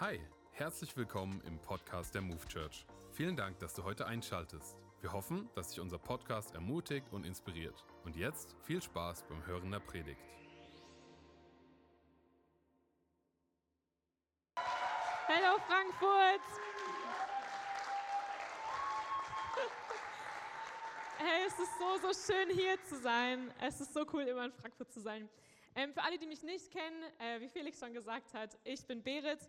Hi, herzlich willkommen im Podcast der Move Church. Vielen Dank, dass du heute einschaltest. Wir hoffen, dass dich unser Podcast ermutigt und inspiriert. Und jetzt viel Spaß beim Hören der Predigt. Hallo Frankfurt! Hey, es ist so, so schön hier zu sein. Es ist so cool, immer in Frankfurt zu sein. Ähm, für alle, die mich nicht kennen, äh, wie Felix schon gesagt hat, ich bin Berit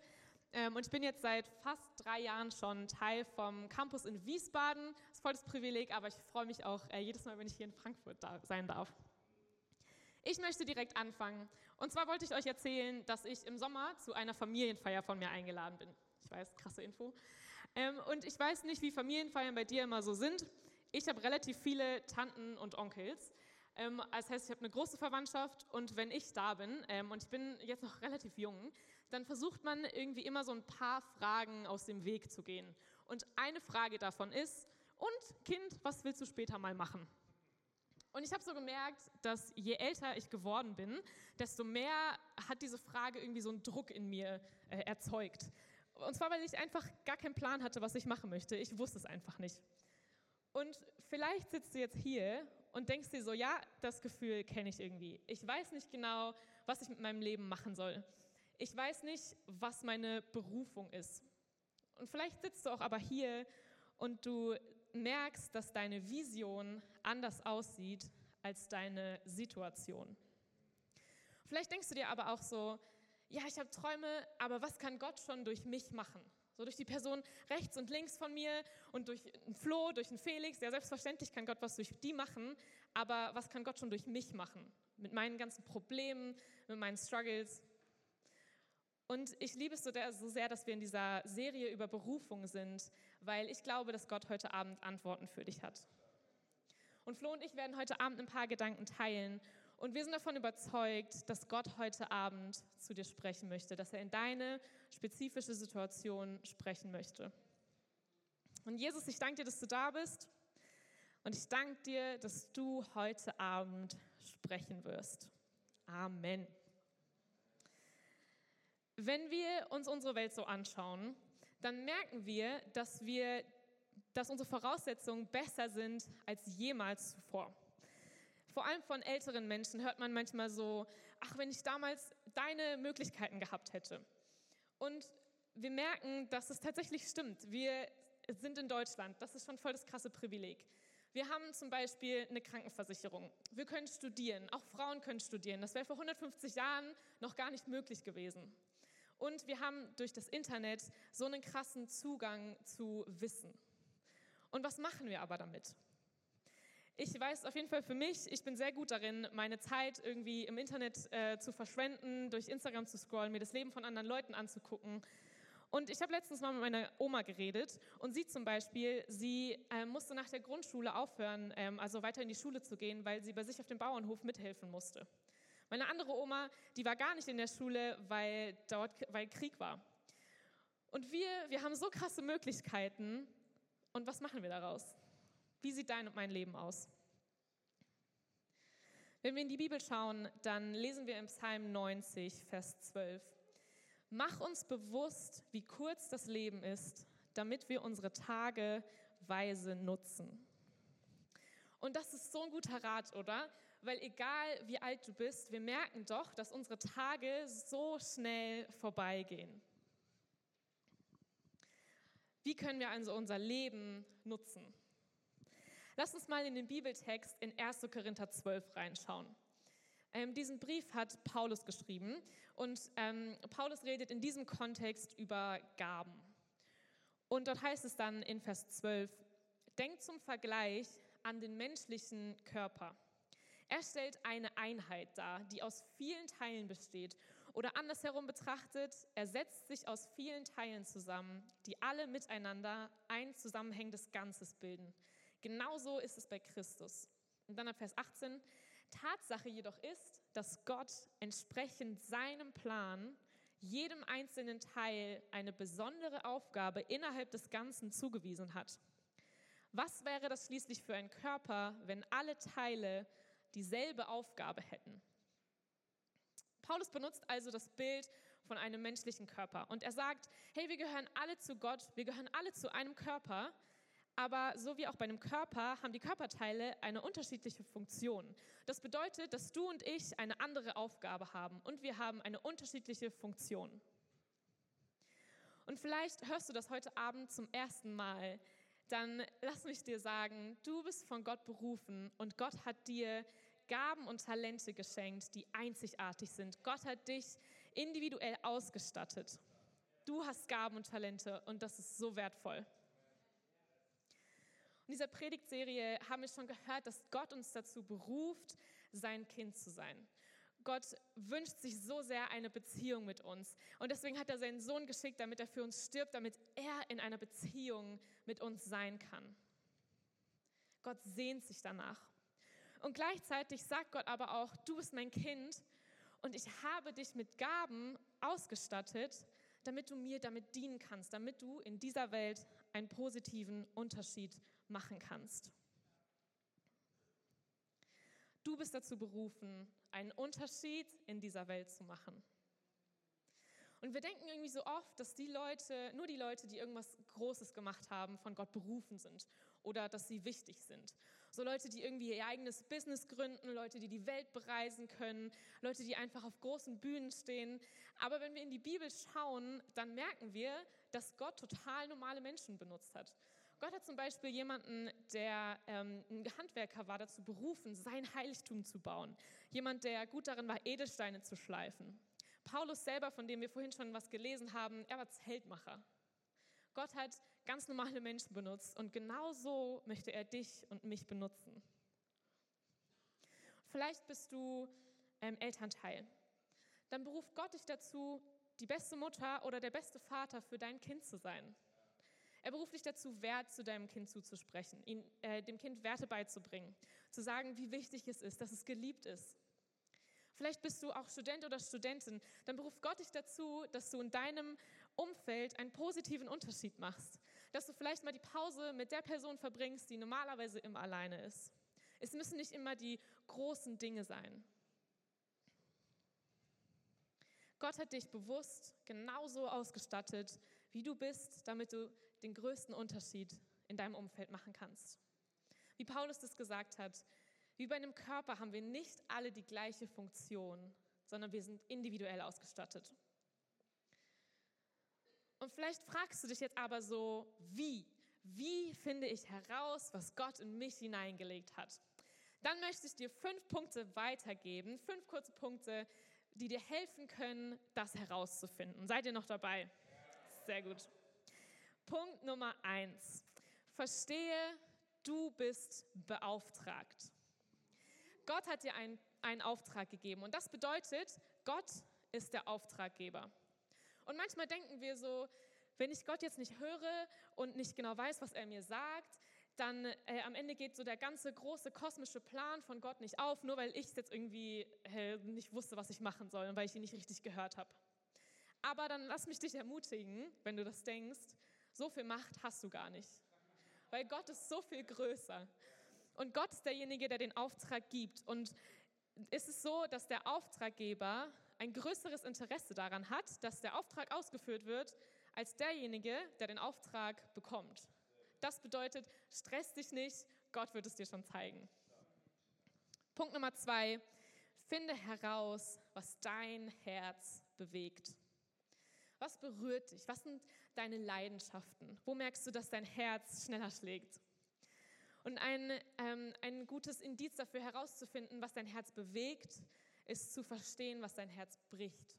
und ich bin jetzt seit fast drei Jahren schon Teil vom Campus in Wiesbaden. Das ist voll das Privileg, aber ich freue mich auch äh, jedes Mal, wenn ich hier in Frankfurt da sein darf. Ich möchte direkt anfangen. Und zwar wollte ich euch erzählen, dass ich im Sommer zu einer Familienfeier von mir eingeladen bin. Ich weiß, krasse Info. Ähm, und ich weiß nicht, wie Familienfeiern bei dir immer so sind. Ich habe relativ viele Tanten und Onkels. Ähm, das heißt, ich habe eine große Verwandtschaft und wenn ich da bin, ähm, und ich bin jetzt noch relativ jung, dann versucht man irgendwie immer so ein paar Fragen aus dem Weg zu gehen. Und eine Frage davon ist, und Kind, was willst du später mal machen? Und ich habe so gemerkt, dass je älter ich geworden bin, desto mehr hat diese Frage irgendwie so einen Druck in mir äh, erzeugt. Und zwar, weil ich einfach gar keinen Plan hatte, was ich machen möchte. Ich wusste es einfach nicht. Und vielleicht sitzt du jetzt hier und denkst dir so, ja, das Gefühl kenne ich irgendwie. Ich weiß nicht genau, was ich mit meinem Leben machen soll. Ich weiß nicht, was meine Berufung ist. Und vielleicht sitzt du auch aber hier und du merkst, dass deine Vision anders aussieht als deine Situation. Vielleicht denkst du dir aber auch so, ja, ich habe Träume, aber was kann Gott schon durch mich machen? So durch die Person rechts und links von mir und durch einen Flo, durch einen Felix. Ja, selbstverständlich kann Gott was durch die machen, aber was kann Gott schon durch mich machen? Mit meinen ganzen Problemen, mit meinen Struggles. Und ich liebe es so sehr, dass wir in dieser Serie über Berufung sind, weil ich glaube, dass Gott heute Abend Antworten für dich hat. Und Flo und ich werden heute Abend ein paar Gedanken teilen und wir sind davon überzeugt, dass Gott heute Abend zu dir sprechen möchte, dass er in deine spezifische Situation sprechen möchte. Und Jesus, ich danke dir, dass du da bist. Und ich danke dir, dass du heute Abend sprechen wirst. Amen. Wenn wir uns unsere Welt so anschauen, dann merken wir, dass wir, dass unsere Voraussetzungen besser sind als jemals zuvor. Vor allem von älteren Menschen hört man manchmal so, ach, wenn ich damals deine Möglichkeiten gehabt hätte. Und wir merken, dass es tatsächlich stimmt. Wir sind in Deutschland. Das ist schon voll das krasse Privileg. Wir haben zum Beispiel eine Krankenversicherung. Wir können studieren. Auch Frauen können studieren. Das wäre vor 150 Jahren noch gar nicht möglich gewesen. Und wir haben durch das Internet so einen krassen Zugang zu Wissen. Und was machen wir aber damit? Ich weiß auf jeden Fall für mich, ich bin sehr gut darin, meine Zeit irgendwie im Internet äh, zu verschwenden, durch Instagram zu scrollen, mir das Leben von anderen Leuten anzugucken. Und ich habe letztens mal mit meiner Oma geredet und sie zum Beispiel, sie äh, musste nach der Grundschule aufhören, ähm, also weiter in die Schule zu gehen, weil sie bei sich auf dem Bauernhof mithelfen musste. Meine andere Oma, die war gar nicht in der Schule, weil dort weil Krieg war. Und wir, wir haben so krasse Möglichkeiten. Und was machen wir daraus? Wie sieht dein und mein Leben aus? Wenn wir in die Bibel schauen, dann lesen wir im Psalm 90, Vers 12. Mach uns bewusst, wie kurz das Leben ist, damit wir unsere Tage weise nutzen. Und das ist so ein guter Rat, oder? Weil egal wie alt du bist, wir merken doch, dass unsere Tage so schnell vorbeigehen. Wie können wir also unser Leben nutzen? Lass uns mal in den Bibeltext in 1. Korinther 12 reinschauen. Ähm, diesen Brief hat Paulus geschrieben und ähm, Paulus redet in diesem Kontext über Gaben. Und dort heißt es dann in Vers 12, denkt zum Vergleich an den menschlichen Körper. Er stellt eine Einheit dar, die aus vielen Teilen besteht. Oder andersherum betrachtet, er setzt sich aus vielen Teilen zusammen, die alle miteinander ein zusammenhängendes Ganzes bilden. Genauso ist es bei Christus. Und dann ab Vers 18, Tatsache jedoch ist, dass Gott entsprechend seinem Plan jedem einzelnen Teil eine besondere Aufgabe innerhalb des Ganzen zugewiesen hat. Was wäre das schließlich für ein Körper, wenn alle Teile dieselbe Aufgabe hätten? Paulus benutzt also das Bild von einem menschlichen Körper. Und er sagt, hey, wir gehören alle zu Gott, wir gehören alle zu einem Körper, aber so wie auch bei einem Körper haben die Körperteile eine unterschiedliche Funktion. Das bedeutet, dass du und ich eine andere Aufgabe haben und wir haben eine unterschiedliche Funktion. Und vielleicht hörst du das heute Abend zum ersten Mal. Dann lass mich dir sagen, du bist von Gott berufen und Gott hat dir Gaben und Talente geschenkt, die einzigartig sind. Gott hat dich individuell ausgestattet. Du hast Gaben und Talente und das ist so wertvoll. In dieser Predigtserie haben wir schon gehört, dass Gott uns dazu beruft, sein Kind zu sein. Gott wünscht sich so sehr eine Beziehung mit uns. Und deswegen hat er seinen Sohn geschickt, damit er für uns stirbt, damit er in einer Beziehung mit uns sein kann. Gott sehnt sich danach. Und gleichzeitig sagt Gott aber auch, du bist mein Kind und ich habe dich mit Gaben ausgestattet, damit du mir damit dienen kannst, damit du in dieser Welt einen positiven Unterschied machen kannst. Du bist dazu berufen, einen Unterschied in dieser Welt zu machen. Und wir denken irgendwie so oft, dass die Leute, nur die Leute, die irgendwas Großes gemacht haben, von Gott berufen sind oder dass sie wichtig sind. So Leute, die irgendwie ihr eigenes Business gründen, Leute, die die Welt bereisen können, Leute, die einfach auf großen Bühnen stehen. Aber wenn wir in die Bibel schauen, dann merken wir, dass Gott total normale Menschen benutzt hat. Gott hat zum Beispiel jemanden, der ähm, ein Handwerker war, dazu berufen, sein Heiligtum zu bauen. Jemand, der gut darin war, Edelsteine zu schleifen. Paulus selber, von dem wir vorhin schon was gelesen haben, er war Zeltmacher. Gott hat ganz normale Menschen benutzt und genau so möchte er dich und mich benutzen. Vielleicht bist du ähm, Elternteil. Dann beruft Gott dich dazu, die beste Mutter oder der beste Vater für dein Kind zu sein. Er beruft dich dazu, Wert zu deinem Kind zuzusprechen, ihn, äh, dem Kind Werte beizubringen, zu sagen, wie wichtig es ist, dass es geliebt ist. Vielleicht bist du auch Student oder Studentin. Dann beruft Gott dich dazu, dass du in deinem Umfeld einen positiven Unterschied machst. Dass du vielleicht mal die Pause mit der Person verbringst, die normalerweise immer alleine ist. Es müssen nicht immer die großen Dinge sein. Gott hat dich bewusst genauso ausgestattet, wie du bist, damit du den größten Unterschied in deinem Umfeld machen kannst. Wie Paulus das gesagt hat, wie bei einem Körper haben wir nicht alle die gleiche Funktion, sondern wir sind individuell ausgestattet. Und vielleicht fragst du dich jetzt aber so, wie? Wie finde ich heraus, was Gott in mich hineingelegt hat? Dann möchte ich dir fünf Punkte weitergeben, fünf kurze Punkte, die dir helfen können, das herauszufinden. Seid ihr noch dabei? Sehr gut. Punkt Nummer eins. Verstehe, du bist beauftragt. Gott hat dir einen, einen Auftrag gegeben und das bedeutet, Gott ist der Auftraggeber. Und manchmal denken wir so, wenn ich Gott jetzt nicht höre und nicht genau weiß, was er mir sagt, dann äh, am Ende geht so der ganze große kosmische Plan von Gott nicht auf, nur weil ich jetzt irgendwie äh, nicht wusste, was ich machen soll und weil ich ihn nicht richtig gehört habe. Aber dann lass mich dich ermutigen, wenn du das denkst, so viel Macht hast du gar nicht. Weil Gott ist so viel größer. Und Gott ist derjenige, der den Auftrag gibt. Und ist es so, dass der Auftraggeber ein größeres Interesse daran hat, dass der Auftrag ausgeführt wird, als derjenige, der den Auftrag bekommt. Das bedeutet, stress dich nicht, Gott wird es dir schon zeigen. Punkt Nummer zwei, finde heraus, was dein Herz bewegt. Was berührt dich? Was sind deine Leidenschaften? Wo merkst du, dass dein Herz schneller schlägt? Und ein, ähm, ein gutes Indiz dafür herauszufinden, was dein Herz bewegt, ist zu verstehen, was dein Herz bricht.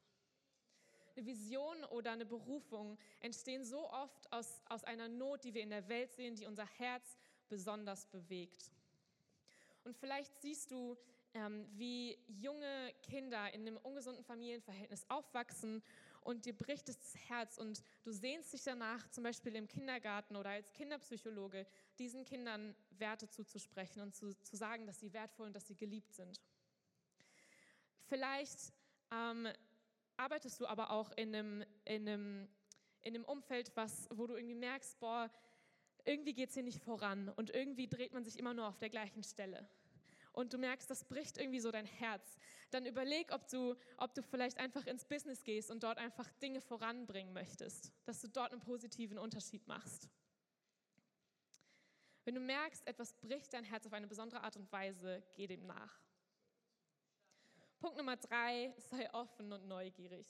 Eine Vision oder eine Berufung entstehen so oft aus, aus einer Not, die wir in der Welt sehen, die unser Herz besonders bewegt. Und vielleicht siehst du, ähm, wie junge Kinder in einem ungesunden Familienverhältnis aufwachsen und dir bricht das Herz und du sehnst dich danach, zum Beispiel im Kindergarten oder als Kinderpsychologe, diesen Kindern Werte zuzusprechen und zu, zu sagen, dass sie wertvoll und dass sie geliebt sind. Vielleicht ähm, arbeitest du aber auch in einem, in einem, in einem Umfeld, was, wo du irgendwie merkst, boah, irgendwie geht es hier nicht voran und irgendwie dreht man sich immer nur auf der gleichen Stelle und du merkst, das bricht irgendwie so dein Herz, dann überleg, ob du, ob du vielleicht einfach ins Business gehst und dort einfach Dinge voranbringen möchtest, dass du dort einen positiven Unterschied machst. Wenn du merkst, etwas bricht dein Herz auf eine besondere Art und Weise, geh dem nach. Punkt Nummer drei, sei offen und neugierig.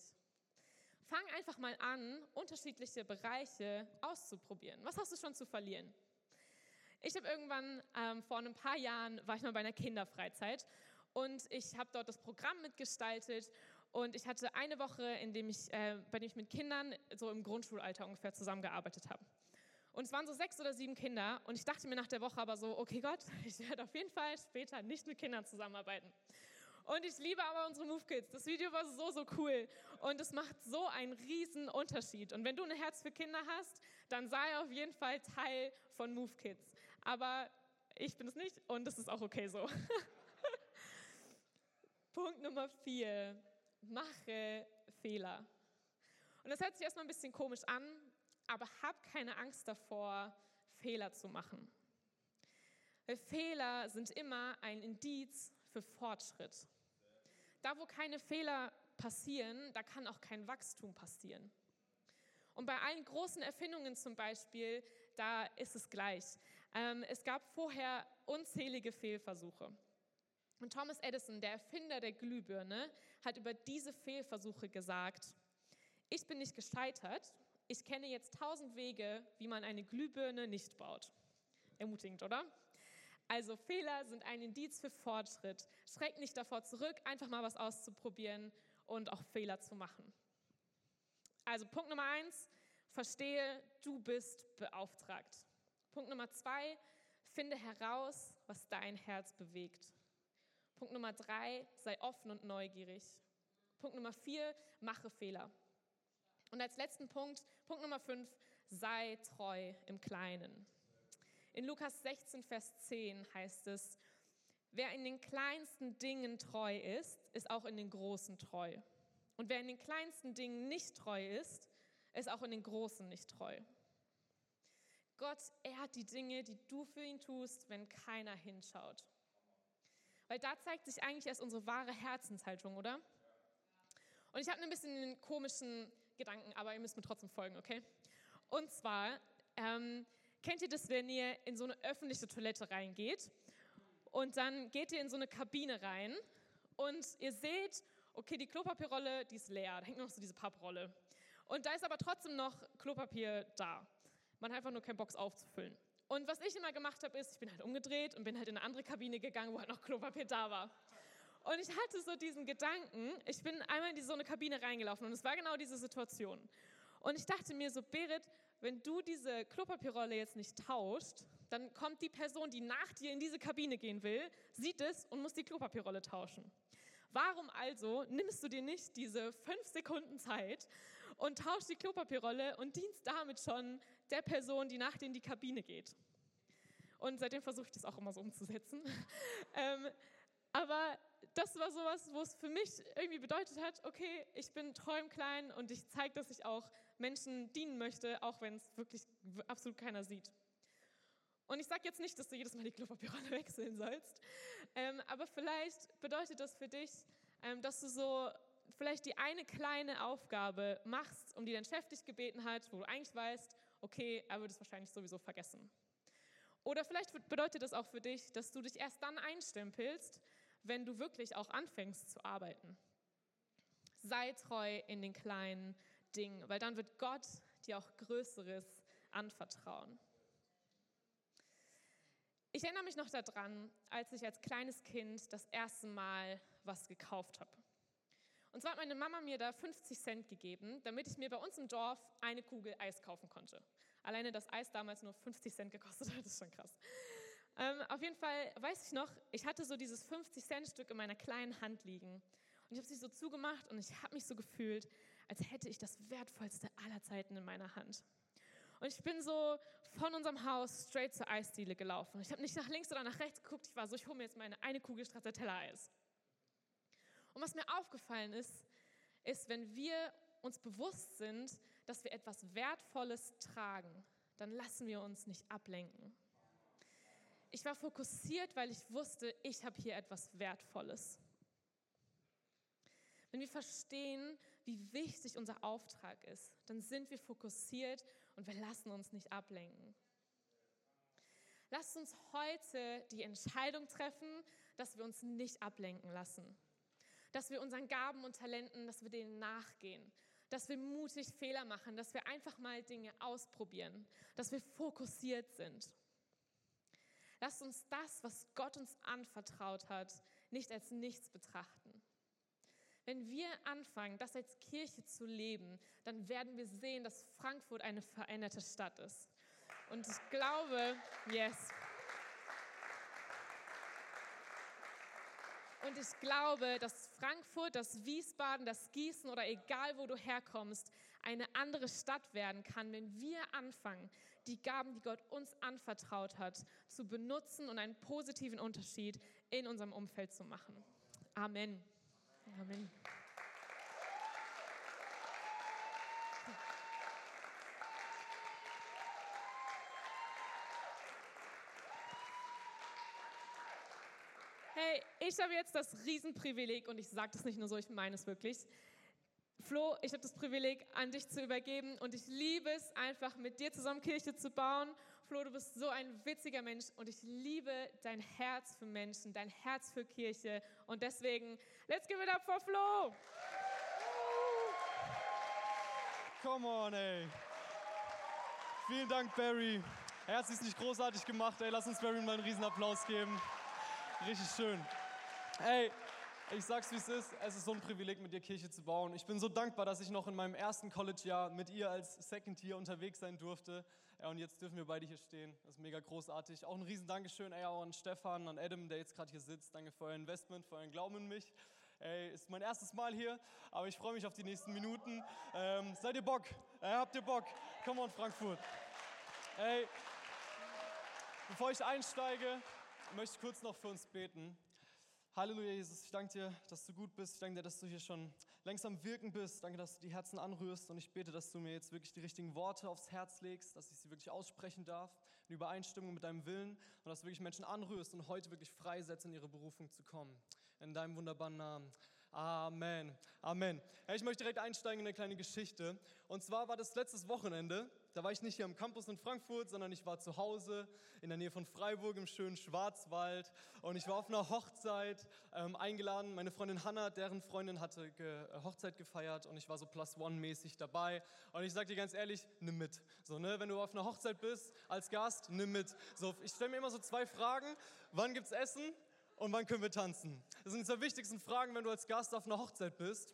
Fang einfach mal an, unterschiedliche Bereiche auszuprobieren. Was hast du schon zu verlieren? Ich habe irgendwann ähm, vor ein paar Jahren war ich mal bei einer Kinderfreizeit und ich habe dort das Programm mitgestaltet und ich hatte eine Woche, in dem ich, äh, bei dem ich mit Kindern so im Grundschulalter ungefähr zusammengearbeitet habe. Und es waren so sechs oder sieben Kinder und ich dachte mir nach der Woche aber so, okay Gott, ich werde auf jeden Fall später nicht mit Kindern zusammenarbeiten. Und ich liebe aber unsere Move Kids. Das Video war so, so cool. Und es macht so einen riesen Unterschied. Und wenn du ein Herz für Kinder hast, dann sei auf jeden Fall Teil von Move Kids. Aber ich bin es nicht und das ist auch okay so. Punkt Nummer vier. Mache Fehler. Und das hört sich erstmal ein bisschen komisch an, aber hab keine Angst davor, Fehler zu machen. Weil Fehler sind immer ein Indiz für Fortschritt. Da, wo keine Fehler passieren, da kann auch kein Wachstum passieren. Und bei allen großen Erfindungen zum Beispiel, da ist es gleich. Ähm, es gab vorher unzählige Fehlversuche. Und Thomas Edison, der Erfinder der Glühbirne, hat über diese Fehlversuche gesagt, ich bin nicht gescheitert, ich kenne jetzt tausend Wege, wie man eine Glühbirne nicht baut. Ermutigend, oder? Also Fehler sind ein Indiz für Fortschritt. Schreck nicht davor zurück, einfach mal was auszuprobieren und auch Fehler zu machen. Also Punkt Nummer eins, verstehe, du bist beauftragt. Punkt Nummer zwei, finde heraus, was dein Herz bewegt. Punkt Nummer drei, sei offen und neugierig. Punkt Nummer vier, mache Fehler. Und als letzten Punkt, Punkt Nummer fünf, sei treu im Kleinen. In Lukas 16, Vers 10 heißt es, wer in den kleinsten Dingen treu ist, ist auch in den großen treu. Und wer in den kleinsten Dingen nicht treu ist, ist auch in den großen nicht treu. Gott ehrt die Dinge, die du für ihn tust, wenn keiner hinschaut. Weil da zeigt sich eigentlich erst unsere wahre Herzenshaltung, oder? Und ich habe ein bisschen einen komischen Gedanken, aber ihr müsst mir trotzdem folgen, okay? Und zwar, ähm, Kennt ihr das, wenn ihr in so eine öffentliche Toilette reingeht und dann geht ihr in so eine Kabine rein und ihr seht, okay, die Klopapierrolle, die ist leer, da hängt noch so diese Papprolle. Und da ist aber trotzdem noch Klopapier da. Man hat einfach nur keinen Box aufzufüllen. Und was ich immer gemacht habe, ist, ich bin halt umgedreht und bin halt in eine andere Kabine gegangen, wo halt noch Klopapier da war. Und ich hatte so diesen Gedanken, ich bin einmal in so eine Kabine reingelaufen und es war genau diese Situation. Und ich dachte mir so, Berit, wenn du diese Klopapierrolle jetzt nicht tauscht, dann kommt die Person, die nach dir in diese Kabine gehen will, sieht es und muss die Klopapierrolle tauschen. Warum also nimmst du dir nicht diese fünf Sekunden Zeit und tauschst die Klopapierrolle und dienst damit schon der Person, die nach dir in die Kabine geht? Und seitdem versuche ich das auch immer so umzusetzen. ähm, aber das war sowas, wo es für mich irgendwie bedeutet hat, okay, ich bin Kleinen und ich zeige, dass ich auch Menschen dienen möchte, auch wenn es wirklich absolut keiner sieht. Und ich sage jetzt nicht, dass du jedes Mal die Klopapierrolle wechseln sollst, ähm, aber vielleicht bedeutet das für dich, ähm, dass du so vielleicht die eine kleine Aufgabe machst, um die dein Chef dich gebeten hat, wo du eigentlich weißt, okay, er würde es wahrscheinlich sowieso vergessen. Oder vielleicht bedeutet das auch für dich, dass du dich erst dann einstempelst, wenn du wirklich auch anfängst zu arbeiten. Sei treu in den kleinen Dingen, weil dann wird Gott dir auch Größeres anvertrauen. Ich erinnere mich noch daran, als ich als kleines Kind das erste Mal was gekauft habe. Und zwar hat meine Mama mir da 50 Cent gegeben, damit ich mir bei uns im Dorf eine Kugel Eis kaufen konnte. Alleine das Eis damals nur 50 Cent gekostet hat, ist schon krass. Ähm, auf jeden Fall weiß ich noch, ich hatte so dieses 50-Cent-Stück in meiner kleinen Hand liegen. Und ich habe sie so zugemacht und ich habe mich so gefühlt, als hätte ich das Wertvollste aller Zeiten in meiner Hand. Und ich bin so von unserem Haus straight zur Eisdiele gelaufen. Ich habe nicht nach links oder nach rechts geguckt. Ich war so, ich hole mir jetzt meine eine Kugel Stracciatella-Eis. Und was mir aufgefallen ist, ist, wenn wir uns bewusst sind, dass wir etwas Wertvolles tragen, dann lassen wir uns nicht ablenken. Ich war fokussiert, weil ich wusste, ich habe hier etwas Wertvolles. Wenn wir verstehen, wie wichtig unser Auftrag ist, dann sind wir fokussiert und wir lassen uns nicht ablenken. Lasst uns heute die Entscheidung treffen, dass wir uns nicht ablenken lassen. Dass wir unseren Gaben und Talenten, dass wir denen nachgehen. Dass wir mutig Fehler machen, dass wir einfach mal Dinge ausprobieren. Dass wir fokussiert sind. Lasst uns das, was Gott uns anvertraut hat, nicht als nichts betrachten. Wenn wir anfangen, das als Kirche zu leben, dann werden wir sehen, dass Frankfurt eine veränderte Stadt ist. Und ich glaube, yes. Und ich glaube, dass Frankfurt, das Wiesbaden, das Gießen oder egal wo du herkommst, eine andere Stadt werden kann, wenn wir anfangen, die Gaben, die Gott uns anvertraut hat, zu benutzen und einen positiven Unterschied in unserem Umfeld zu machen. Amen. Amen. Hey, ich habe jetzt das Riesenprivileg, und ich sage das nicht nur so, ich meine es wirklich. Flo, ich habe das Privileg, an dich zu übergeben und ich liebe es einfach, mit dir zusammen Kirche zu bauen. Flo, du bist so ein witziger Mensch und ich liebe dein Herz für Menschen, dein Herz für Kirche und deswegen, let's give it up for Flo! Come on, ey. Vielen Dank, Barry. Er hat es nicht großartig gemacht, ey. Lass uns Barry mal einen Riesenapplaus geben. Richtig schön. Ey, ich sag's wie es ist, es ist so ein Privileg, mit dir Kirche zu bauen. Ich bin so dankbar, dass ich noch in meinem ersten College-Jahr mit ihr als Second Year unterwegs sein durfte. Ja, und jetzt dürfen wir beide hier stehen. Das ist mega großartig. Auch ein riesen Dankeschön ey, auch an Stefan, an Adam, der jetzt gerade hier sitzt. Danke für euer Investment, für euren Glauben in mich. Ey, ist mein erstes Mal hier, aber ich freue mich auf die nächsten Minuten. Ähm, seid ihr Bock? Äh, habt ihr Bock? Come on, Frankfurt. Ey, bevor ich einsteige, möchte kurz noch für uns beten. Halleluja, Jesus, ich danke dir, dass du gut bist. Ich danke dir, dass du hier schon langsam wirken bist. Danke, dass du die Herzen anrührst. Und ich bete, dass du mir jetzt wirklich die richtigen Worte aufs Herz legst, dass ich sie wirklich aussprechen darf, in Übereinstimmung mit deinem Willen. Und dass du wirklich Menschen anrührst und heute wirklich freisetzt, in ihre Berufung zu kommen. In deinem wunderbaren Namen. Amen. Amen. Ich möchte direkt einsteigen in eine kleine Geschichte. Und zwar war das letztes Wochenende. Da war ich nicht hier am Campus in Frankfurt, sondern ich war zu Hause in der Nähe von Freiburg im schönen Schwarzwald. Und ich war auf einer Hochzeit ähm, eingeladen. Meine Freundin Hannah, deren Freundin hatte ge äh, Hochzeit gefeiert und ich war so Plus One-mäßig dabei. Und ich sag dir ganz ehrlich, nimm mit. So, ne? Wenn du auf einer Hochzeit bist als Gast, nimm mit. So, ich stelle mir immer so zwei Fragen. Wann gibt's Essen? und wann können wir tanzen? Das sind die wichtigsten Fragen, wenn du als Gast auf einer Hochzeit bist.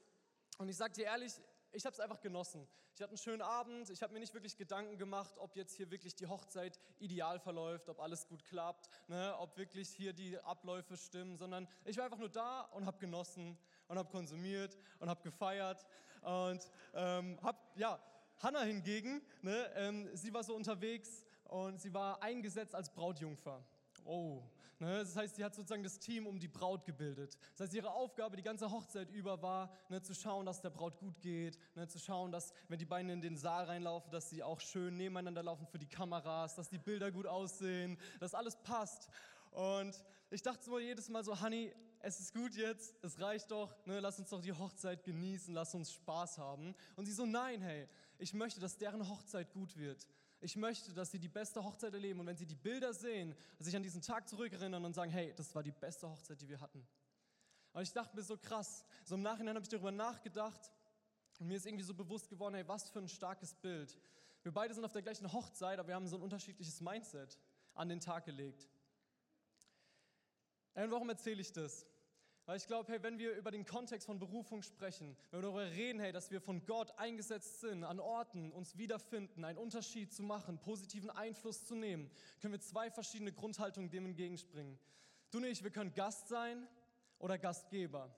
Und ich sage dir ehrlich, ich habe es einfach genossen. Ich hatte einen schönen Abend. Ich habe mir nicht wirklich Gedanken gemacht, ob jetzt hier wirklich die Hochzeit ideal verläuft, ob alles gut klappt, ne, ob wirklich hier die Abläufe stimmen, sondern ich war einfach nur da und habe genossen und habe konsumiert und habe gefeiert und ähm, habe, ja, Hannah hingegen, ne, ähm, sie war so unterwegs und sie war eingesetzt als Brautjungfer. Oh, das heißt, sie hat sozusagen das Team um die Braut gebildet. Das heißt, ihre Aufgabe die ganze Hochzeit über war, ne, zu schauen, dass der Braut gut geht, ne, zu schauen, dass, wenn die beiden in den Saal reinlaufen, dass sie auch schön nebeneinander laufen für die Kameras, dass die Bilder gut aussehen, dass alles passt. Und ich dachte so jedes Mal so, Honey, es ist gut jetzt, es reicht doch, ne, lass uns doch die Hochzeit genießen, lass uns Spaß haben. Und sie so, nein, hey, ich möchte, dass deren Hochzeit gut wird. Ich möchte, dass sie die beste Hochzeit erleben und wenn sie die Bilder sehen, sich an diesen Tag zurückerinnern und sagen, hey, das war die beste Hochzeit, die wir hatten. Und ich dachte mir so krass, so im Nachhinein habe ich darüber nachgedacht und mir ist irgendwie so bewusst geworden, hey, was für ein starkes Bild. Wir beide sind auf der gleichen Hochzeit, aber wir haben so ein unterschiedliches Mindset an den Tag gelegt. Und warum erzähle ich das? Weil ich glaube, hey, wenn wir über den Kontext von Berufung sprechen, wenn wir darüber reden, hey, dass wir von Gott eingesetzt sind, an Orten uns wiederfinden, einen Unterschied zu machen, positiven Einfluss zu nehmen, können wir zwei verschiedene Grundhaltungen dem entgegenspringen. Du und ich, wir können Gast sein oder Gastgeber.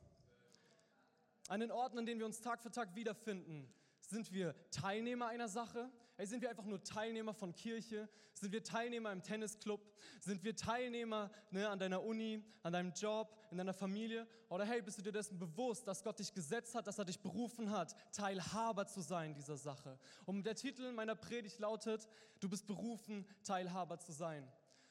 An den Orten, an denen wir uns Tag für Tag wiederfinden, sind wir Teilnehmer einer Sache? Hey, sind wir einfach nur Teilnehmer von Kirche? Sind wir Teilnehmer im Tennisclub? Sind wir Teilnehmer ne, an deiner Uni, an deinem Job, in deiner Familie? Oder hey, bist du dir dessen bewusst, dass Gott dich gesetzt hat, dass er dich berufen hat, Teilhaber zu sein dieser Sache? Und der Titel meiner Predigt lautet, du bist berufen, Teilhaber zu sein.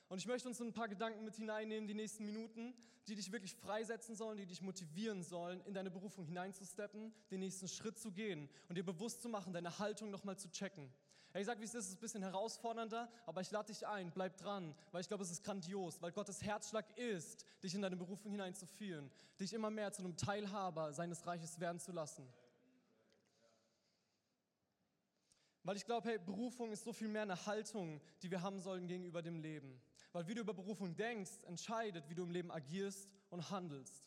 Und ich möchte uns ein paar Gedanken mit hineinnehmen, die nächsten Minuten, die dich wirklich freisetzen sollen, die dich motivieren sollen, in deine Berufung hineinzusteppen, den nächsten Schritt zu gehen und dir bewusst zu machen, deine Haltung nochmal zu checken. Ich sage, wie es ist, es ist ein bisschen herausfordernder, aber ich lade dich ein, bleib dran, weil ich glaube, es ist grandios, weil Gottes Herzschlag ist, dich in deine Berufung hineinzuführen, dich immer mehr zu einem Teilhaber seines Reiches werden zu lassen. Weil ich glaube, hey, Berufung ist so viel mehr eine Haltung, die wir haben sollen gegenüber dem Leben. Weil wie du über Berufung denkst, entscheidet, wie du im Leben agierst und handelst.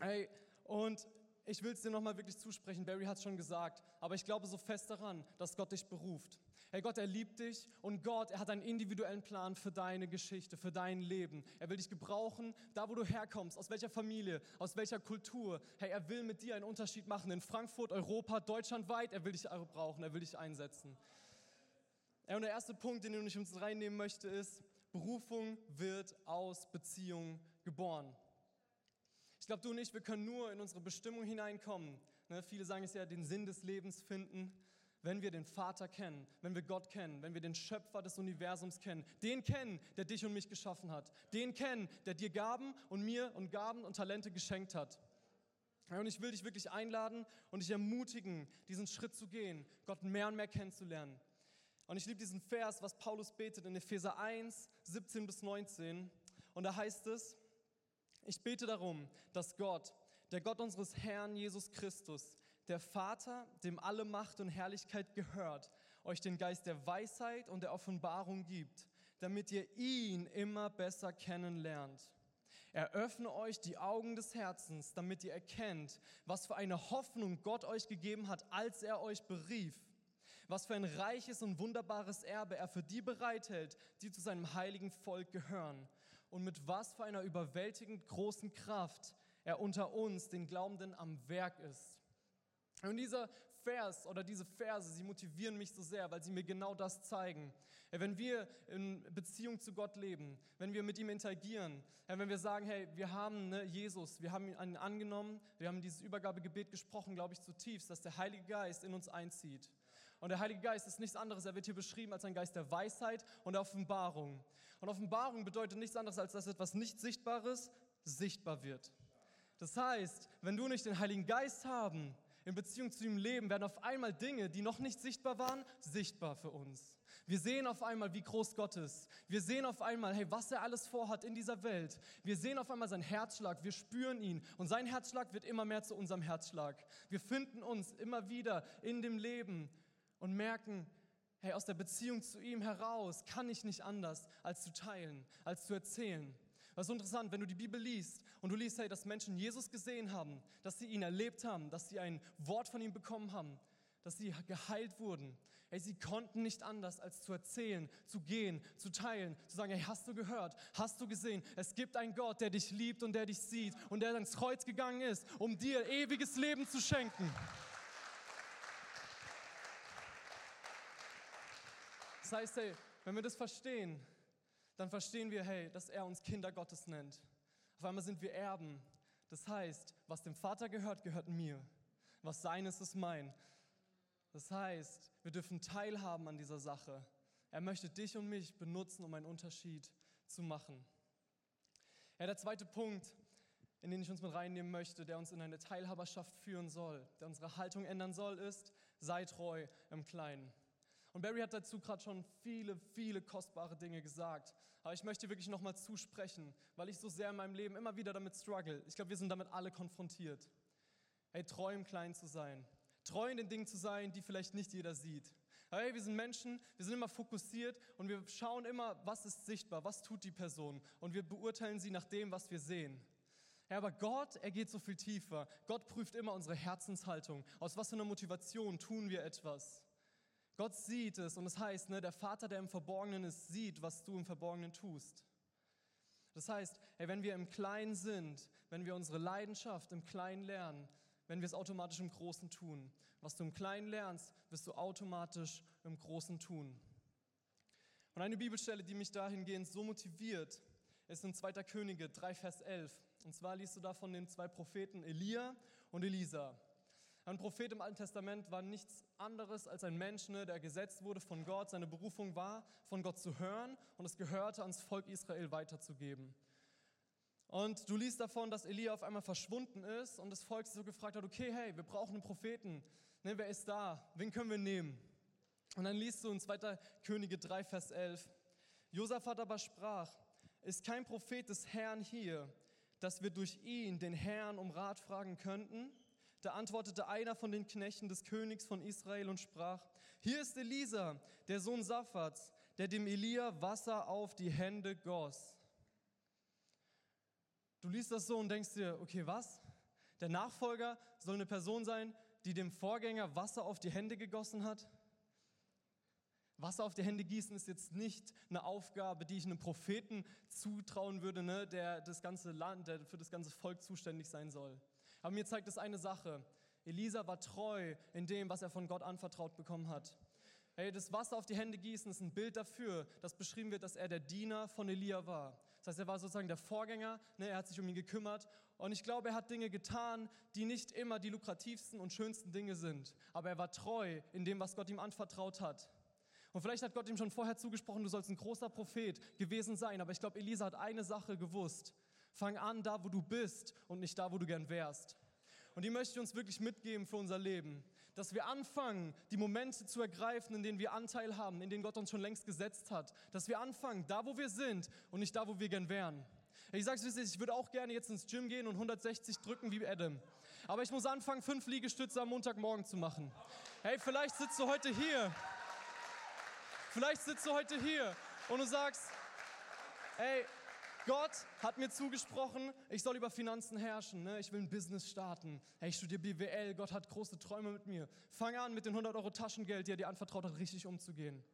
Hey, und ich will es dir nochmal wirklich zusprechen, Barry hat es schon gesagt, aber ich glaube so fest daran, dass Gott dich beruft. Hey Gott, er liebt dich und Gott, er hat einen individuellen Plan für deine Geschichte, für dein Leben. Er will dich gebrauchen, da wo du herkommst, aus welcher Familie, aus welcher Kultur. Hey, er will mit dir einen Unterschied machen in Frankfurt, Europa, deutschlandweit. Er will dich brauchen, er will dich einsetzen. Ja, und der erste Punkt, den ich uns reinnehmen möchte, ist, Berufung wird aus Beziehung geboren. Ich glaube, du und ich, wir können nur in unsere Bestimmung hineinkommen. Ne, viele sagen es ja, den Sinn des Lebens finden, wenn wir den Vater kennen, wenn wir Gott kennen, wenn wir den Schöpfer des Universums kennen, den kennen, der dich und mich geschaffen hat, den kennen, der dir Gaben und mir und Gaben und Talente geschenkt hat. Und ich will dich wirklich einladen und dich ermutigen, diesen Schritt zu gehen, Gott mehr und mehr kennenzulernen. Und ich liebe diesen Vers, was Paulus betet in Epheser 1, 17 bis 19. Und da heißt es, ich bete darum, dass Gott, der Gott unseres Herrn Jesus Christus, der Vater, dem alle Macht und Herrlichkeit gehört, euch den Geist der Weisheit und der Offenbarung gibt, damit ihr ihn immer besser kennenlernt. Eröffne euch die Augen des Herzens, damit ihr erkennt, was für eine Hoffnung Gott euch gegeben hat, als er euch berief. Was für ein reiches und wunderbares Erbe er für die bereithält, die zu seinem heiligen Volk gehören und mit was für einer überwältigend großen Kraft er unter uns, den Glaubenden, am Werk ist. Und dieser Vers oder diese Verse, sie motivieren mich so sehr, weil sie mir genau das zeigen. Wenn wir in Beziehung zu Gott leben, wenn wir mit ihm interagieren, wenn wir sagen, hey, wir haben ne, Jesus, wir haben ihn angenommen, wir haben dieses Übergabegebet gesprochen, glaube ich zutiefst, dass der Heilige Geist in uns einzieht. Und der Heilige Geist ist nichts anderes, er wird hier beschrieben als ein Geist der Weisheit und der Offenbarung. Und Offenbarung bedeutet nichts anderes, als dass etwas nicht Sichtbares sichtbar wird. Das heißt, wenn du nicht den Heiligen Geist haben, in Beziehung zu ihm leben, werden auf einmal Dinge, die noch nicht sichtbar waren, sichtbar für uns. Wir sehen auf einmal, wie groß Gott ist. Wir sehen auf einmal, hey, was er alles vorhat in dieser Welt. Wir sehen auf einmal seinen Herzschlag. Wir spüren ihn. Und sein Herzschlag wird immer mehr zu unserem Herzschlag. Wir finden uns immer wieder in dem Leben und merken, hey, aus der Beziehung zu ihm heraus kann ich nicht anders, als zu teilen, als zu erzählen. Was so interessant, wenn du die Bibel liest und du liest, hey, dass Menschen Jesus gesehen haben, dass sie ihn erlebt haben, dass sie ein Wort von ihm bekommen haben, dass sie geheilt wurden. Hey, sie konnten nicht anders, als zu erzählen, zu gehen, zu teilen, zu sagen, hey, hast du gehört, hast du gesehen, es gibt einen Gott, der dich liebt und der dich sieht und der ans Kreuz gegangen ist, um dir ewiges Leben zu schenken. Das heißt, hey, wenn wir das verstehen, dann verstehen wir, hey, dass er uns Kinder Gottes nennt. Auf einmal sind wir Erben. Das heißt, was dem Vater gehört, gehört mir. Was sein ist, ist mein. Das heißt, wir dürfen teilhaben an dieser Sache. Er möchte dich und mich benutzen, um einen Unterschied zu machen. Ja, der zweite Punkt, in den ich uns mit reinnehmen möchte, der uns in eine Teilhaberschaft führen soll, der unsere Haltung ändern soll, ist, sei treu im Kleinen. Und Barry hat dazu gerade schon viele, viele kostbare Dinge gesagt. Aber ich möchte wirklich nochmal zusprechen, weil ich so sehr in meinem Leben immer wieder damit struggle. Ich glaube, wir sind damit alle konfrontiert. Hey, treu im Kleinen zu sein. Treu in den Dingen zu sein, die vielleicht nicht jeder sieht. Hey, wir sind Menschen, wir sind immer fokussiert und wir schauen immer, was ist sichtbar, was tut die Person. Und wir beurteilen sie nach dem, was wir sehen. Ja, aber Gott, er geht so viel tiefer. Gott prüft immer unsere Herzenshaltung. Aus was für einer Motivation tun wir etwas? Gott sieht es und es das heißt, ne, der Vater, der im Verborgenen ist, sieht, was du im Verborgenen tust. Das heißt, hey, wenn wir im Kleinen sind, wenn wir unsere Leidenschaft im Kleinen lernen, wenn wir es automatisch im Großen tun. Was du im Kleinen lernst, wirst du automatisch im Großen tun. Und eine Bibelstelle, die mich dahingehend so motiviert, ist in 2. Könige 3, Vers 11. Und zwar liest du da von den zwei Propheten Elia und Elisa. Ein Prophet im Alten Testament war nichts anderes als ein Mensch, ne, der gesetzt wurde von Gott. Seine Berufung war, von Gott zu hören und es gehörte ans Volk Israel weiterzugeben. Und du liest davon, dass Elia auf einmal verschwunden ist und das Volk so gefragt hat, okay, hey, wir brauchen einen Propheten. Ne, wer ist da? Wen können wir nehmen? Und dann liest du in 2. Könige 3, Vers 11. Josaphat aber sprach, ist kein Prophet des Herrn hier, dass wir durch ihn den Herrn um Rat fragen könnten? Da antwortete einer von den Knechten des Königs von Israel und sprach, hier ist Elisa, der Sohn Saphats, der dem Elia Wasser auf die Hände goss. Du liest das so und denkst dir, okay, was? Der Nachfolger soll eine Person sein, die dem Vorgänger Wasser auf die Hände gegossen hat? Wasser auf die Hände gießen ist jetzt nicht eine Aufgabe, die ich einem Propheten zutrauen würde, ne, der das ganze Land, der für das ganze Volk zuständig sein soll. Aber mir zeigt es eine Sache. Elisa war treu in dem, was er von Gott anvertraut bekommen hat. Hey, das Wasser auf die Hände gießen ist ein Bild dafür, dass beschrieben wird, dass er der Diener von Elia war. Das heißt, er war sozusagen der Vorgänger, ne, er hat sich um ihn gekümmert. Und ich glaube, er hat Dinge getan, die nicht immer die lukrativsten und schönsten Dinge sind. Aber er war treu in dem, was Gott ihm anvertraut hat. Und vielleicht hat Gott ihm schon vorher zugesprochen, du sollst ein großer Prophet gewesen sein. Aber ich glaube, Elisa hat eine Sache gewusst. Fang an da, wo du bist und nicht da, wo du gern wärst. Und die möchte ich uns wirklich mitgeben für unser Leben. Dass wir anfangen, die Momente zu ergreifen, in denen wir Anteil haben, in denen Gott uns schon längst gesetzt hat. Dass wir anfangen, da, wo wir sind und nicht da, wo wir gern wären. Ich sag's wie es ich würde auch gerne jetzt ins Gym gehen und 160 drücken wie Adam. Aber ich muss anfangen, fünf Liegestütze am Montagmorgen zu machen. Hey, vielleicht sitzt du heute hier Vielleicht sitzt du heute hier und du sagst, ey, Gott hat mir zugesprochen, ich soll über Finanzen herrschen. Ne? Ich will ein Business starten. Hey, ich studiere BWL. Gott hat große Träume mit mir. Fang an, mit den 100 Euro Taschengeld, die er dir anvertraut hat, richtig umzugehen.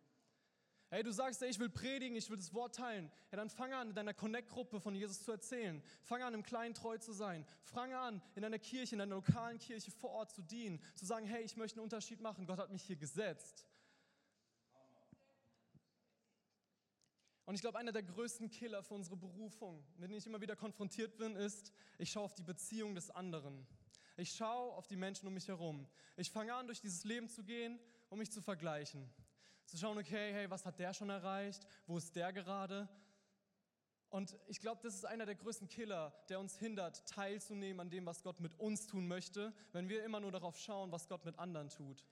Hey, du sagst, ey, ich will predigen, ich will das Wort teilen. Ja, dann fang an, in deiner Connect-Gruppe von Jesus zu erzählen. Fang an, im Kleinen treu zu sein. Fang an, in deiner Kirche, in deiner lokalen Kirche vor Ort zu dienen. Zu sagen, hey, ich möchte einen Unterschied machen. Gott hat mich hier gesetzt. Und ich glaube, einer der größten Killer für unsere Berufung, mit denen ich immer wieder konfrontiert bin, ist, ich schaue auf die Beziehung des anderen. Ich schaue auf die Menschen um mich herum. Ich fange an, durch dieses Leben zu gehen, um mich zu vergleichen. Zu schauen, okay, hey, was hat der schon erreicht? Wo ist der gerade? Und ich glaube, das ist einer der größten Killer, der uns hindert, teilzunehmen an dem, was Gott mit uns tun möchte, wenn wir immer nur darauf schauen, was Gott mit anderen tut.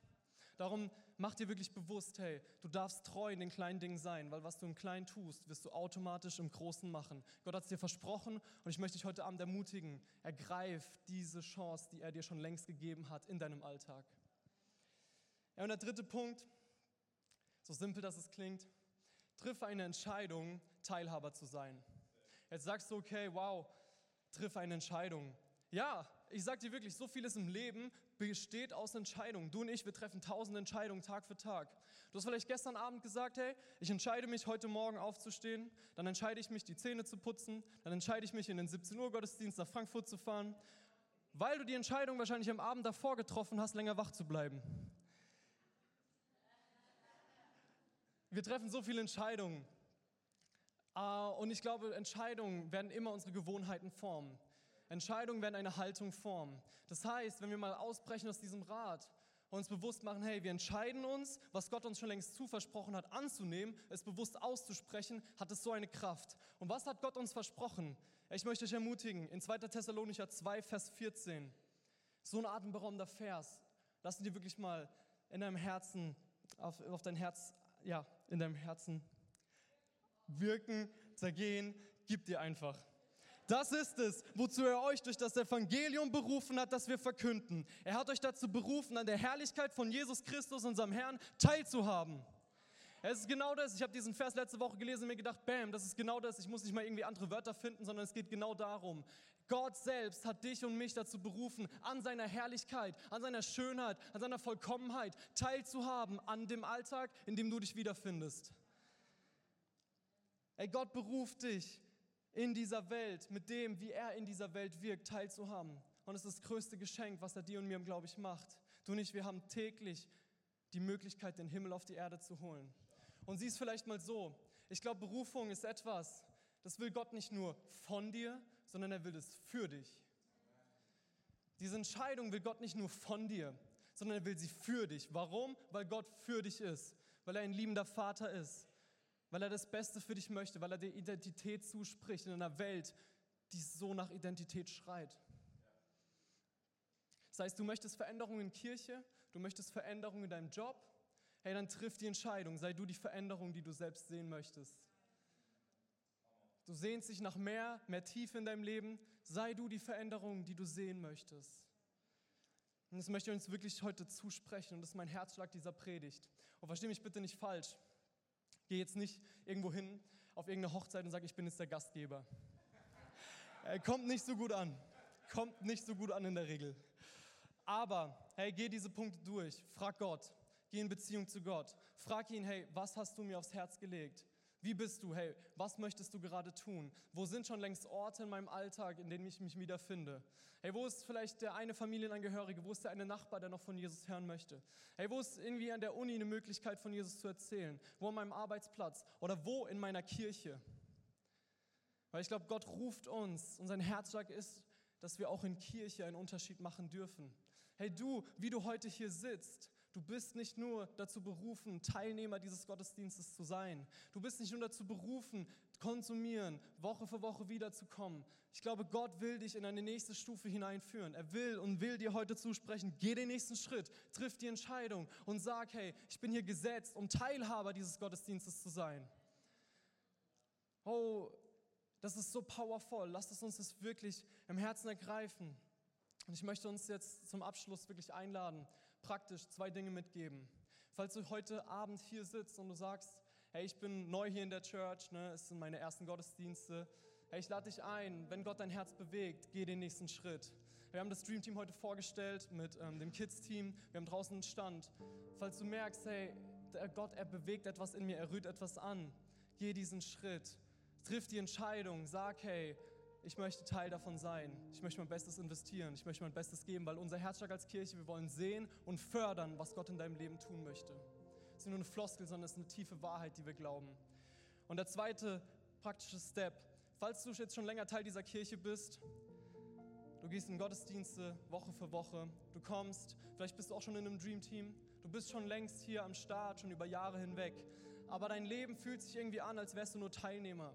Darum mach dir wirklich bewusst, hey, du darfst treu in den kleinen Dingen sein, weil was du im Kleinen tust, wirst du automatisch im Großen machen. Gott hat es dir versprochen und ich möchte dich heute Abend ermutigen, ergreif diese Chance, die er dir schon längst gegeben hat in deinem Alltag. Ja, und der dritte Punkt, so simpel das es klingt, triff eine Entscheidung, Teilhaber zu sein. Jetzt sagst du, okay, wow, triff eine Entscheidung. Ja, ich sag dir wirklich, so vieles im Leben besteht aus Entscheidungen. Du und ich, wir treffen tausend Entscheidungen Tag für Tag. Du hast vielleicht gestern Abend gesagt, hey, ich entscheide mich, heute Morgen aufzustehen. Dann entscheide ich mich, die Zähne zu putzen. Dann entscheide ich mich, in den 17 Uhr Gottesdienst nach Frankfurt zu fahren. Weil du die Entscheidung wahrscheinlich am Abend davor getroffen hast, länger wach zu bleiben. Wir treffen so viele Entscheidungen. Ah, und ich glaube, Entscheidungen werden immer unsere Gewohnheiten formen. Entscheidungen werden eine Haltung formen. Das heißt, wenn wir mal ausbrechen aus diesem Rad und uns bewusst machen, hey, wir entscheiden uns, was Gott uns schon längst zuversprochen hat, anzunehmen, es bewusst auszusprechen, hat es so eine Kraft. Und was hat Gott uns versprochen? Ich möchte euch ermutigen, in 2. Thessalonicher 2, Vers 14, so ein atemberaubender Vers, lass ihn dir wirklich mal in deinem Herzen, auf, auf dein Herz, ja, in deinem Herzen wirken, zergehen, gib dir einfach. Das ist es, wozu er euch durch das Evangelium berufen hat, das wir verkünden. Er hat euch dazu berufen, an der Herrlichkeit von Jesus Christus, unserem Herrn, teilzuhaben. Es ist genau das. Ich habe diesen Vers letzte Woche gelesen und mir gedacht, bam, das ist genau das. Ich muss nicht mal irgendwie andere Wörter finden, sondern es geht genau darum. Gott selbst hat dich und mich dazu berufen, an seiner Herrlichkeit, an seiner Schönheit, an seiner Vollkommenheit teilzuhaben, an dem Alltag, in dem du dich wiederfindest. Ey, Gott beruft dich in dieser Welt, mit dem, wie er in dieser Welt wirkt, teilzuhaben. Und es ist das größte Geschenk, was er dir und mir, glaube ich, macht. Du nicht, wir haben täglich die Möglichkeit, den Himmel auf die Erde zu holen. Und sieh es vielleicht mal so. Ich glaube, Berufung ist etwas, das will Gott nicht nur von dir, sondern er will es für dich. Diese Entscheidung will Gott nicht nur von dir, sondern er will sie für dich. Warum? Weil Gott für dich ist, weil er ein liebender Vater ist, weil er das Beste für dich möchte, weil er dir Identität zuspricht in einer Welt, die so nach Identität schreit. Das heißt, du möchtest Veränderungen in Kirche, du möchtest Veränderungen in deinem Job, hey, dann triff die Entscheidung, sei du die Veränderung, die du selbst sehen möchtest. Du sehnst dich nach mehr, mehr Tiefe in deinem Leben, sei du die Veränderung, die du sehen möchtest. Und das möchte ich uns wirklich heute zusprechen und das ist mein Herzschlag dieser Predigt. Und verstehe mich bitte nicht falsch. Geh jetzt nicht irgendwo hin auf irgendeine Hochzeit und sag, ich bin jetzt der Gastgeber. Er kommt nicht so gut an. Kommt nicht so gut an in der Regel. Aber, hey, geh diese Punkte durch. Frag Gott. Geh in Beziehung zu Gott. Frag ihn, hey, was hast du mir aufs Herz gelegt? Wie bist du? Hey, was möchtest du gerade tun? Wo sind schon längst Orte in meinem Alltag, in denen ich mich wiederfinde? Hey, wo ist vielleicht der eine Familienangehörige? Wo ist der eine Nachbar, der noch von Jesus hören möchte? Hey, wo ist irgendwie an der Uni eine Möglichkeit von Jesus zu erzählen? Wo an meinem Arbeitsplatz? Oder wo in meiner Kirche? Weil ich glaube, Gott ruft uns und sein Herzschlag ist, dass wir auch in Kirche einen Unterschied machen dürfen. Hey, du, wie du heute hier sitzt, Du bist nicht nur dazu berufen, Teilnehmer dieses Gottesdienstes zu sein. Du bist nicht nur dazu berufen, konsumieren, Woche für Woche wiederzukommen. Ich glaube, Gott will dich in eine nächste Stufe hineinführen. Er will und will dir heute zusprechen, geh den nächsten Schritt, triff die Entscheidung und sag, hey, ich bin hier gesetzt, um Teilhaber dieses Gottesdienstes zu sein. Oh, das ist so powerful. Lasst es uns das wirklich im Herzen ergreifen. Und ich möchte uns jetzt zum Abschluss wirklich einladen, praktisch zwei Dinge mitgeben. Falls du heute Abend hier sitzt und du sagst, hey, ich bin neu hier in der Church, ne, es sind meine ersten Gottesdienste, hey, ich lade dich ein, wenn Gott dein Herz bewegt, geh den nächsten Schritt. Wir haben das Dream Team heute vorgestellt mit ähm, dem Kids-Team, wir haben draußen einen Stand. Falls du merkst, hey, Gott, er bewegt etwas in mir, er rührt etwas an, geh diesen Schritt, triff die Entscheidung, sag, hey, ich möchte Teil davon sein. Ich möchte mein Bestes investieren. Ich möchte mein Bestes geben, weil unser Herzschlag als Kirche, wir wollen sehen und fördern, was Gott in deinem Leben tun möchte. Es ist nicht nur eine Floskel, sondern es ist eine tiefe Wahrheit, die wir glauben. Und der zweite praktische Step, falls du jetzt schon länger Teil dieser Kirche bist, du gehst in Gottesdienste Woche für Woche, du kommst, vielleicht bist du auch schon in einem Dream Team, du bist schon längst hier am Start, schon über Jahre hinweg, aber dein Leben fühlt sich irgendwie an, als wärst du nur Teilnehmer.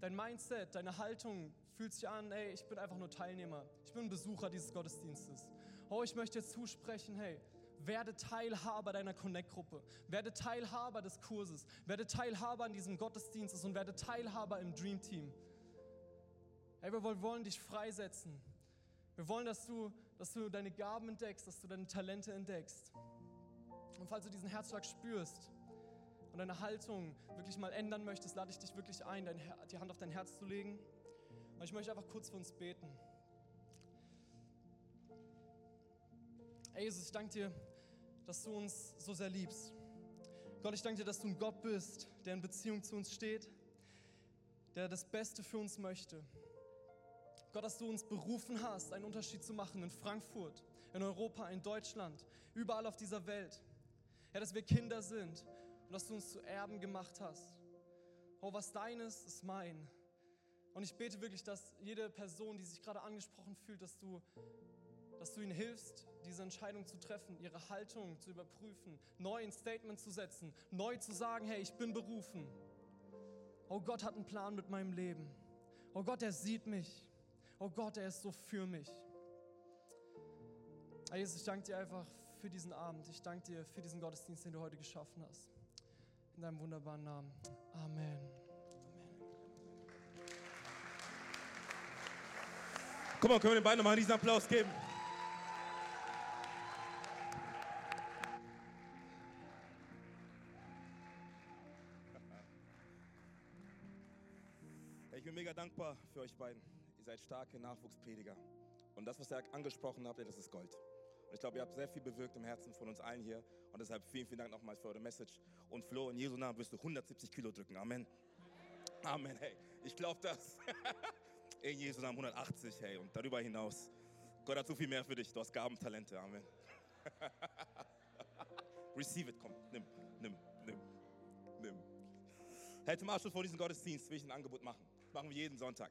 Dein Mindset, deine Haltung fühlt sich an, hey, ich bin einfach nur Teilnehmer. Ich bin Besucher dieses Gottesdienstes. Oh, ich möchte jetzt zusprechen, hey, werde Teilhaber deiner Connect-Gruppe. Werde Teilhaber des Kurses. Werde Teilhaber an diesem Gottesdienstes und werde Teilhaber im Dream Team. Hey, wir wollen dich freisetzen. Wir wollen, dass du, dass du deine Gaben entdeckst, dass du deine Talente entdeckst. Und falls du diesen Herzschlag spürst, und deine Haltung wirklich mal ändern möchtest, lade ich dich wirklich ein, die Hand auf dein Herz zu legen. Und ich möchte einfach kurz für uns beten. Ey Jesus, ich danke dir, dass du uns so sehr liebst. Gott, ich danke dir, dass du ein Gott bist, der in Beziehung zu uns steht, der das Beste für uns möchte. Gott, dass du uns berufen hast, einen Unterschied zu machen in Frankfurt, in Europa, in Deutschland, überall auf dieser Welt. Ja, dass wir Kinder sind und dass du uns zu Erben gemacht hast. Oh, was deines ist mein. Und ich bete wirklich, dass jede Person, die sich gerade angesprochen fühlt, dass du, dass du ihnen hilfst, diese Entscheidung zu treffen, ihre Haltung zu überprüfen, neu ein Statement zu setzen, neu zu sagen, hey, ich bin berufen. Oh Gott hat einen Plan mit meinem Leben. Oh Gott, er sieht mich. Oh Gott, er ist so für mich. Jesus, ich danke dir einfach für diesen Abend. Ich danke dir für diesen Gottesdienst, den du heute geschaffen hast. In deinem wunderbaren Namen. Amen. Guck mal, können wir den beiden nochmal riesen Applaus geben? Ich bin mega dankbar für euch beiden. Ihr seid starke Nachwuchsprediger. Und das, was ihr angesprochen habt, das ist Gold. Und ich glaube, ihr habt sehr viel bewirkt im Herzen von uns allen hier. Und deshalb vielen, vielen Dank nochmals für eure Message. Und Flo, in Jesu Namen wirst du 170 Kilo drücken. Amen. Amen, hey. Ich glaube das. In Jesu Namen 180, hey. Und darüber hinaus. Gott hat so viel mehr für dich. Du hast Gabentalente. Amen. Receive it, komm. Nimm, nimm, nimm, nimm. Hey, zum Abschluss vor diesem Gottesdienst will ich ein Angebot machen. Das machen wir jeden Sonntag.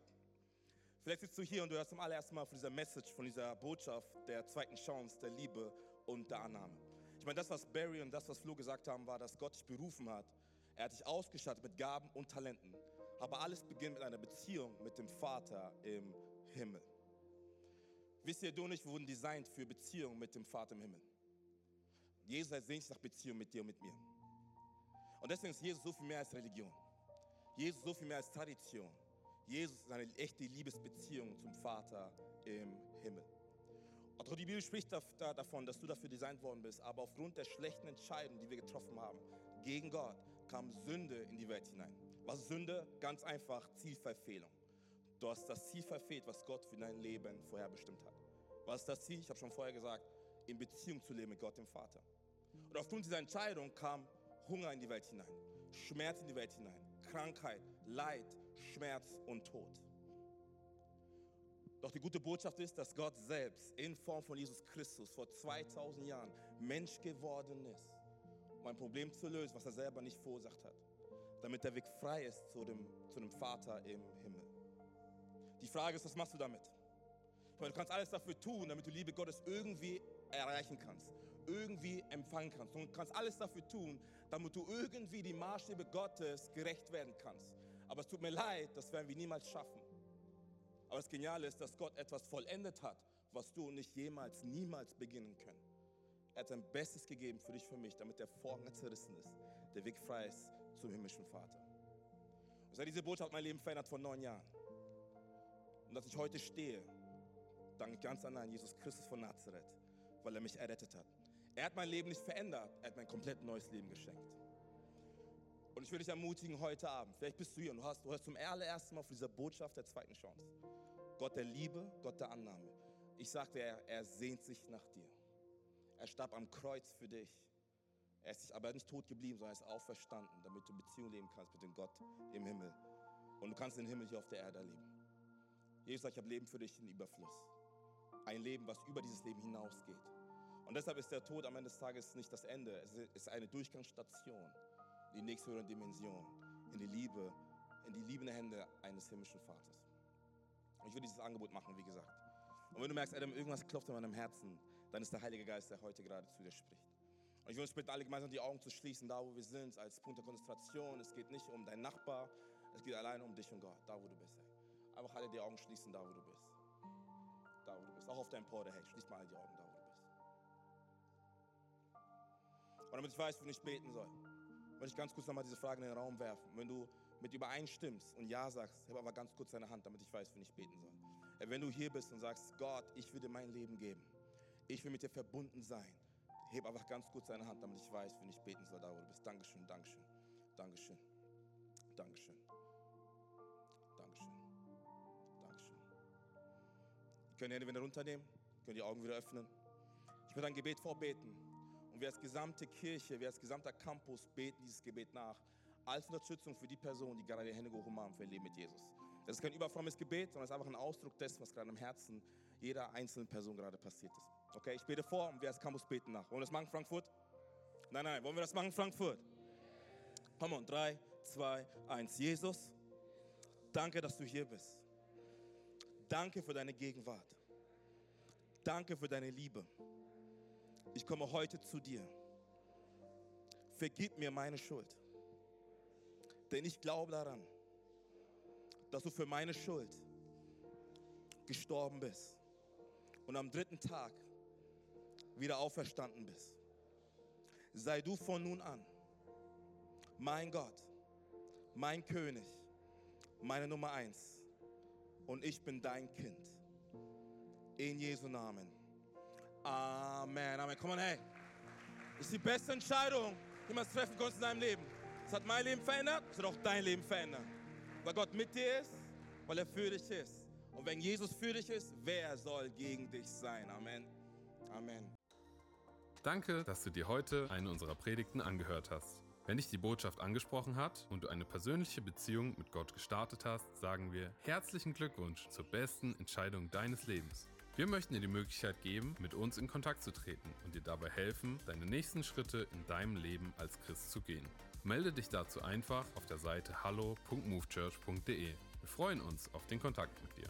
Vielleicht sitzt du hier und du hörst zum allerersten Mal von dieser Message, von dieser Botschaft der zweiten Chance, der Liebe und der Annahme. Ich meine, das, was Barry und das, was Flo gesagt haben, war, dass Gott dich berufen hat. Er hat dich ausgestattet mit Gaben und Talenten. Aber alles beginnt mit einer Beziehung mit dem Vater im Himmel. Wisst ihr, du und ich wurden designt für Beziehung mit dem Vater im Himmel. Jesus sehnt sich nach Beziehung mit dir und mit mir. Und deswegen ist Jesus so viel mehr als Religion. Jesus so viel mehr als Tradition. Jesus ist eine echte Liebesbeziehung zum Vater im Himmel. Und die Bibel spricht davon, dass du dafür designt worden bist, aber aufgrund der schlechten Entscheidungen, die wir getroffen haben, gegen Gott, kam Sünde in die Welt hinein. Was ist Sünde? Ganz einfach Zielverfehlung. Du hast das Ziel verfehlt, was Gott für dein Leben vorherbestimmt hat. Was ist das Ziel? Ich habe schon vorher gesagt, in Beziehung zu leben mit Gott, dem Vater. Und aufgrund dieser Entscheidung kam Hunger in die Welt hinein, Schmerz in die Welt hinein, Krankheit, Leid, Schmerz und Tod. Doch die gute Botschaft ist, dass Gott selbst in Form von Jesus Christus vor 2000 Jahren Mensch geworden ist, um ein Problem zu lösen, was er selber nicht verursacht hat, damit der Weg frei ist zu dem, zu dem Vater im Himmel. Die Frage ist, was machst du damit? Du kannst alles dafür tun, damit du Liebe Gottes irgendwie erreichen kannst, irgendwie empfangen kannst. Du kannst alles dafür tun, damit du irgendwie die Maßstäbe Gottes gerecht werden kannst. Aber es tut mir leid, das werden wir niemals schaffen. Aber das Geniale ist, dass Gott etwas vollendet hat, was du nicht jemals, niemals beginnen können. Er hat sein Bestes gegeben für dich, für mich, damit der Vorhang zerrissen ist, der Weg frei ist zum himmlischen Vater. Und seit diese Botschaft mein Leben verändert vor neun Jahren. Und dass ich heute stehe, danke ganz an Jesus Christus von Nazareth, weil er mich errettet hat. Er hat mein Leben nicht verändert, er hat mir ein komplett neues Leben geschenkt. Und ich würde dich ermutigen heute Abend, vielleicht bist du hier und du, hast, du hörst zum allerersten Mal von dieser Botschaft der zweiten Chance. Gott der Liebe, Gott der Annahme. Ich sagte, er, er sehnt sich nach dir. Er starb am Kreuz für dich. Er ist aber nicht tot geblieben, sondern er ist auferstanden, damit du Beziehung leben kannst mit dem Gott im Himmel. Und du kannst den Himmel hier auf der Erde erleben. Jesus sagt, ich habe Leben für dich in Überfluss. Ein Leben, was über dieses Leben hinausgeht. Und deshalb ist der Tod am Ende des Tages nicht das Ende. Es ist eine Durchgangsstation die nächste Dimension, in die Liebe, in die liebende Hände eines himmlischen Vaters. Und ich will dieses Angebot machen, wie gesagt. Und wenn du merkst, Adam, irgendwas klopft in meinem Herzen, dann ist der Heilige Geist, der heute gerade zu dir spricht. Und ich uns bitten, alle gemeinsam die Augen zu schließen, da wo wir sind, als Punkt der Konzentration. Es geht nicht um deinen Nachbar, es geht allein um dich und Gott, da wo du bist. Ey. Einfach alle die Augen schließen, da wo du bist. Da wo du bist. Auch auf deinem Porter, hey, schließ mal alle die Augen, da wo du bist. Und damit ich weiß, wie ich beten soll möchte ich ganz kurz nochmal diese Frage in den Raum werfen. Wenn du mit übereinstimmst und Ja sagst, heb aber ganz kurz deine Hand, damit ich weiß, wenn ich beten soll. Wenn du hier bist und sagst, Gott, ich will dir mein Leben geben, ich will mit dir verbunden sein, heb einfach ganz kurz deine Hand, damit ich weiß, wenn ich beten soll, da wo du bist. Dankeschön, Dankeschön, Dankeschön, Dankeschön, Dankeschön, Dankeschön. Ihr könnt die Hände wieder runternehmen, könnt die Augen wieder öffnen. Ich werde ein Gebet vorbeten. Und wir als gesamte Kirche, wir als gesamter Campus beten dieses Gebet nach. Als Unterstützung für die Person, die gerade die Hände gehoben haben für ihr Leben mit Jesus. Das ist kein überfrommes Gebet, sondern es ist einfach ein Ausdruck dessen, was gerade im Herzen jeder einzelnen Person gerade passiert ist. Okay, ich bete vor und wir als Campus beten nach. Wollen wir das machen, Frankfurt? Nein, nein, wollen wir das machen, Frankfurt? Komm on, drei, zwei, eins. Jesus, danke, dass du hier bist. Danke für deine Gegenwart. Danke für deine Liebe ich komme heute zu dir. Vergib mir meine Schuld. Denn ich glaube daran, dass du für meine Schuld gestorben bist und am dritten Tag wieder auferstanden bist. Sei du von nun an mein Gott, mein König, meine Nummer eins. Und ich bin dein Kind. In Jesu Namen. Amen, Amen. Komm on, hey. Das ist die beste Entscheidung, die man treffen konnte in deinem Leben. Es hat mein Leben verändert, es wird auch dein Leben verändern. Weil Gott mit dir ist, weil er für dich ist. Und wenn Jesus für dich ist, wer soll gegen dich sein? Amen. Amen. Danke, dass du dir heute eine unserer Predigten angehört hast. Wenn dich die Botschaft angesprochen hat und du eine persönliche Beziehung mit Gott gestartet hast, sagen wir herzlichen Glückwunsch zur besten Entscheidung deines Lebens. Wir möchten dir die Möglichkeit geben, mit uns in Kontakt zu treten und dir dabei helfen, deine nächsten Schritte in deinem Leben als Christ zu gehen. Melde dich dazu einfach auf der Seite hallo.movechurch.de. Wir freuen uns auf den Kontakt mit dir.